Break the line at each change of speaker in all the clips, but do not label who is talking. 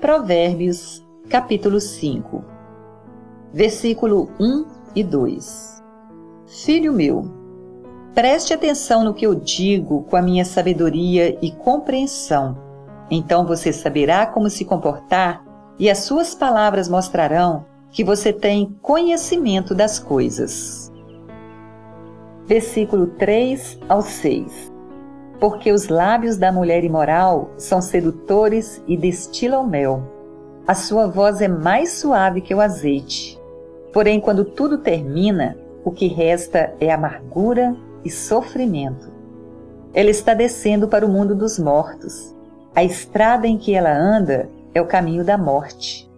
Provérbios, capítulo 5, versículo 1 e 2. Filho meu, preste atenção no que eu digo com a minha sabedoria e compreensão. Então você saberá como se comportar e as suas palavras mostrarão que você tem conhecimento das coisas. Versículo 3 ao 6 Porque os lábios da mulher imoral são sedutores e destilam mel. A sua voz é mais suave que o azeite. Porém, quando tudo termina, o que resta é amargura e sofrimento. Ela está descendo para o mundo dos mortos. A estrada em que ela anda é o caminho da morte.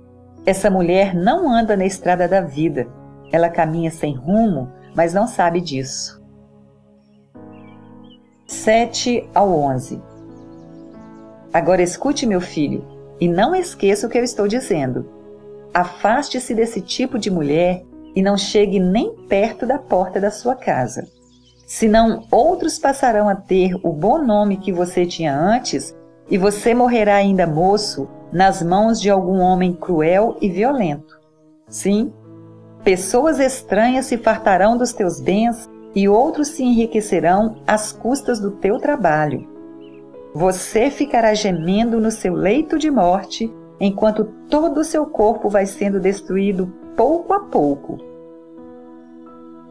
Essa mulher não anda na estrada da vida. Ela caminha sem rumo, mas não sabe disso. 7 ao 11 Agora escute, meu filho, e não esqueça o que eu estou dizendo. Afaste-se desse tipo de mulher e não chegue nem perto da porta da sua casa. Senão outros passarão a ter o bom nome que você tinha antes e você morrerá ainda moço nas mãos de algum homem cruel e violento. Sim, pessoas estranhas se fartarão dos teus bens e outros se enriquecerão às custas do teu trabalho. Você ficará gemendo no seu leito de morte, enquanto todo o seu corpo vai sendo destruído pouco a pouco.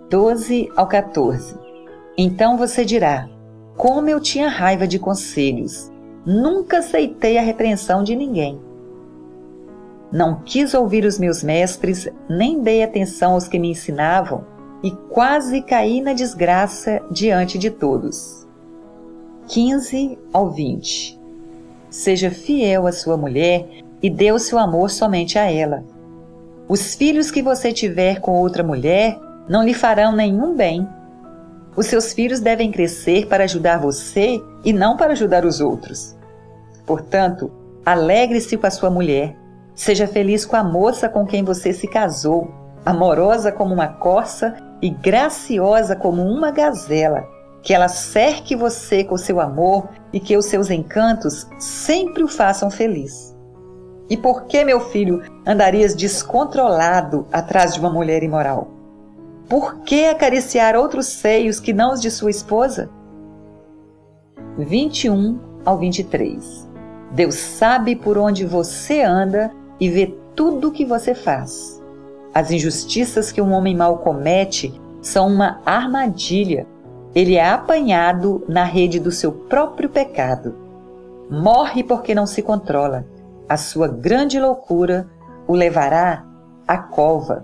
12 ao 14 Então você dirá: Como eu tinha raiva de conselhos! Nunca aceitei a repreensão de ninguém. Não quis ouvir os meus mestres, nem dei atenção aos que me ensinavam, e quase caí na desgraça diante de todos. 15 ao 20 Seja fiel à sua mulher e dê o seu amor somente a ela. Os filhos que você tiver com outra mulher não lhe farão nenhum bem. Os seus filhos devem crescer para ajudar você e não para ajudar os outros. Portanto, alegre-se com a sua mulher. Seja feliz com a moça com quem você se casou, amorosa como uma corça e graciosa como uma gazela. Que ela cerque você com seu amor e que os seus encantos sempre o façam feliz. E por que, meu filho, andarias descontrolado atrás de uma mulher imoral? Por que acariciar outros seios que não os de sua esposa? 21 ao 23 Deus sabe por onde você anda e vê tudo o que você faz. As injustiças que um homem mau comete são uma armadilha. Ele é apanhado na rede do seu próprio pecado. Morre porque não se controla. A sua grande loucura o levará à cova.